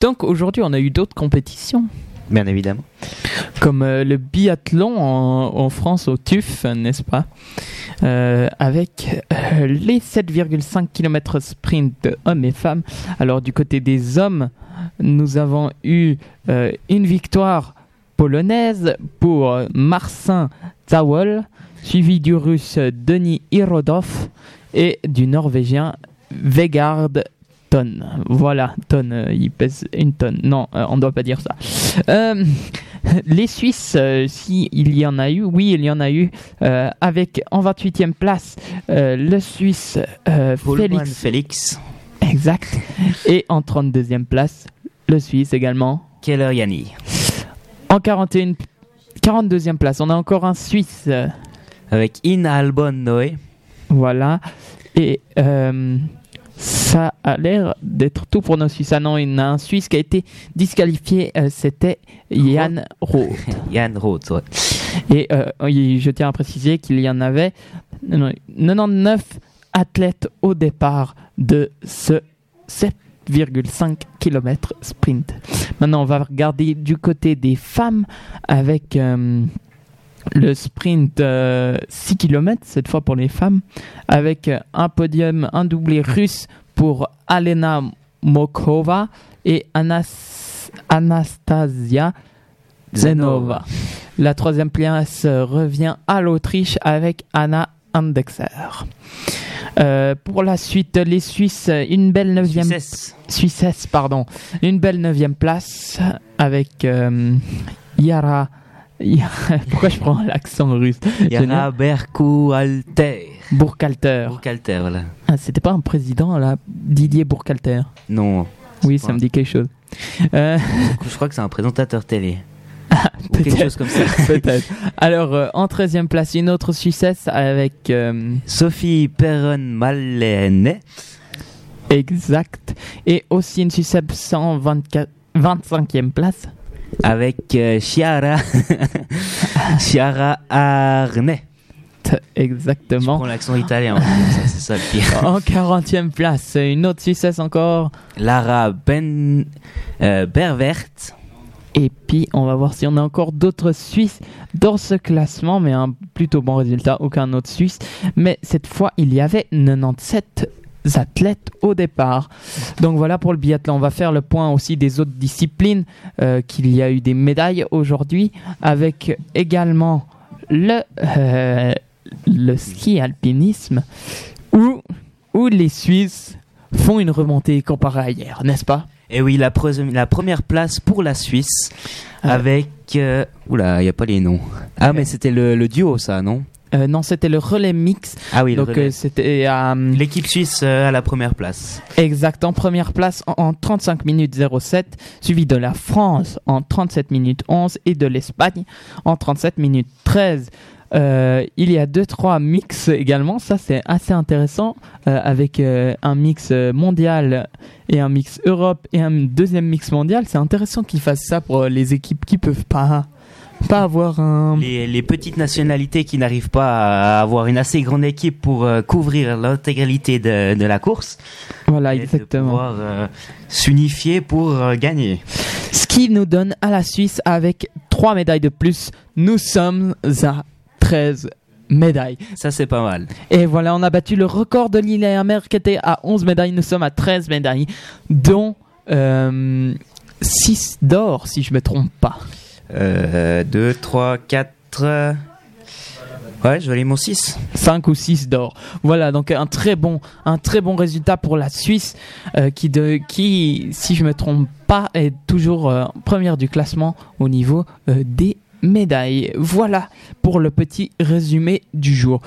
Donc aujourd'hui, on a eu d'autres compétitions. Bien évidemment. Comme euh, le biathlon en, en France au TUF, n'est-ce pas? Euh, Avec euh, les 7,5 km sprint hommes et femmes. Alors du côté des hommes, nous avons eu une victoire polonaise pour Marcin Zawol, suivi du russe Denis Irodov et du norvégien Vegard Tonne. Voilà, tonne, euh, il pèse une tonne. Non, euh, on ne doit pas dire ça. Euh, les Suisses, si il y en a eu, oui, il y en a eu, avec en 28e place le Suisse Félix, Félix, exact, et en 32e place le Suisse également. Keller Yanni. En 41, 42e place, on a encore un Suisse, Avec In Albon Noé. voilà, et ça a l'air d'être tout pour nos Suisses. Ah non, il y en a un Suisse qui a été disqualifié, euh, c'était Yann Roth. Yann Roth, ouais. Et euh, je tiens à préciser qu'il y en avait 99 athlètes au départ de ce 7,5 km sprint. Maintenant, on va regarder du côté des femmes avec euh, le sprint euh, 6 km, cette fois pour les femmes, avec euh, un podium, un doublé russe pour Alena Mokova et Anas- Anastasia Zenova. La troisième place revient à l'Autriche avec Anna Andexer. Euh, pour la suite, les Suisses, une belle neuvième Suissesse. Suissesse, pardon, une belle neuvième place avec euh, Yara. Pourquoi je prends l'accent russe? Yara Alter. Burkhalter. Burkhalter, voilà. Ah, C'était pas un président là, Didier Burkhalter. Non, Oui, ça me dit quelque chose. Euh, je crois que c'est un présentateur télé. Ou quelque chose comme ça. Peut-être. Alors, euh, en 13e place, une autre Suissesse avec. euh, Sophie Perron Malene. exact. Et aussi une Suissesse en 24 25e place. Avec euh, Chiara. Chiara Arnay. Exactement. prends l'accent italien, c'est ça le pire. En 40e place, une autre Suissesse encore. Lara Ben euh, Bervert. Et puis, on va voir si on a encore d'autres Suisses dans ce classement, mais un plutôt bon résultat, aucun autre Suisse. Mais cette fois, il y avait 97 athlètes au départ. Donc voilà pour le biathlon. On va faire le point aussi des autres disciplines, euh, qu'il y a eu des médailles aujourd'hui, avec également le, euh, le ski alpinisme, où, où les Suisses font une remontée comparée à hier, n'est-ce pas? Et oui, la, pre- la première place pour la Suisse. Ah. Avec. euh, Oula, il n'y a pas les noms. Ah, mais c'était le, le duo, ça, non? Euh, non, c'était le relais mix. Ah oui, le Donc euh, c'était euh, L'équipe suisse euh, à la première place. exact en première place en, en 35 minutes 07, suivi de la France en 37 minutes 11 et de l'Espagne en 37 minutes 13. Euh, il y a deux trois mix également, ça c'est assez intéressant euh, avec euh, un mix mondial et un mix Europe et un deuxième mix mondial. C'est intéressant qu'ils fassent ça pour les équipes qui peuvent pas pas avoir un Les, les petites nationalités qui n'arrivent pas à avoir une assez grande équipe pour couvrir l'intégralité de, de la course. voilà exactement. pouvoir s'unifier pour gagner. Ce qui nous donne à la Suisse avec 3 médailles de plus. Nous sommes à 13 médailles. Ça, c'est pas mal. Et voilà, on a battu le record de Lillehammer qui était à 11 médailles. Nous sommes à 13 médailles, dont 6 d'or, si je me trompe pas. 2, 3, 4. Ouais, je vais aller mon 6. 5 ou 6 d'or. Voilà, donc un très bon, un très bon résultat pour la Suisse euh, qui, de, qui, si je me trompe pas, est toujours euh, première du classement au niveau euh, des médailles. Voilà pour le petit résumé du jour.